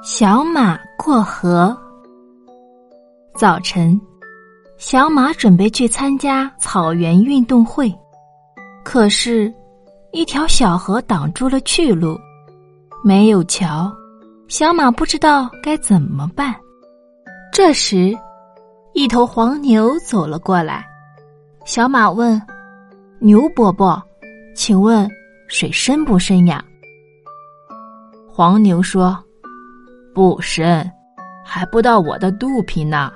小马过河。早晨，小马准备去参加草原运动会，可是，一条小河挡住了去路，没有桥，小马不知道该怎么办。这时，一头黄牛走了过来，小马问：“牛伯伯，请问水深不深呀？”黄牛说。不深，还不到我的肚皮呢。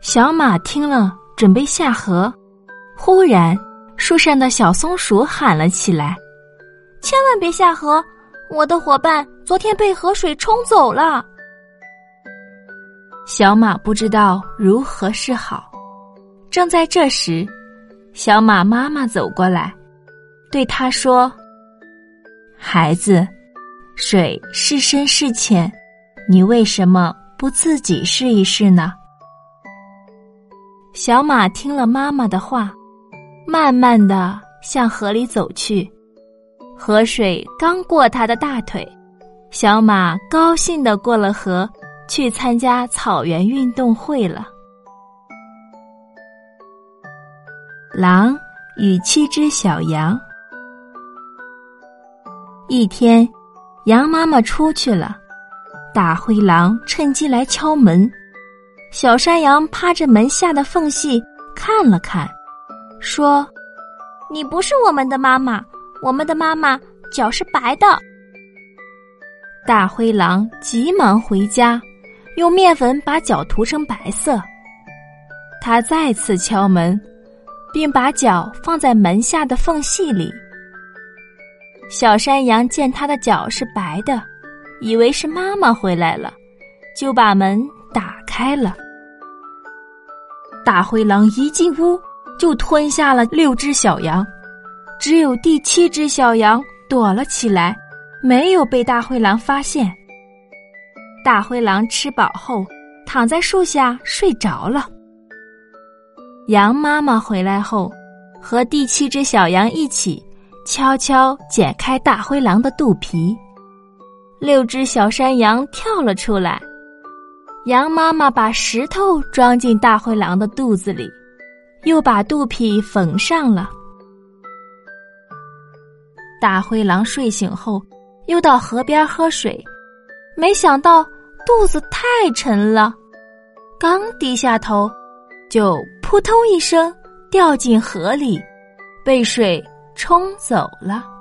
小马听了，准备下河，忽然树上的小松鼠喊了起来：“千万别下河！我的伙伴昨天被河水冲走了。”小马不知道如何是好。正在这时，小马妈妈走过来，对他说：“孩子。”水是深是浅，你为什么不自己试一试呢？小马听了妈妈的话，慢慢的向河里走去。河水刚过他的大腿，小马高兴的过了河，去参加草原运动会了。狼与七只小羊，一天。羊妈妈出去了，大灰狼趁机来敲门。小山羊趴着门下的缝隙看了看，说：“你不是我们的妈妈，我们的妈妈脚是白的。”大灰狼急忙回家，用面粉把脚涂成白色。他再次敲门，并把脚放在门下的缝隙里。小山羊见它的脚是白的，以为是妈妈回来了，就把门打开了。大灰狼一进屋就吞下了六只小羊，只有第七只小羊躲了起来，没有被大灰狼发现。大灰狼吃饱后躺在树下睡着了。羊妈妈回来后，和第七只小羊一起。悄悄剪开大灰狼的肚皮，六只小山羊跳了出来。羊妈妈把石头装进大灰狼的肚子里，又把肚皮缝上了。大灰狼睡醒后，又到河边喝水，没想到肚子太沉了，刚低下头，就扑通一声掉进河里，被水。冲走了。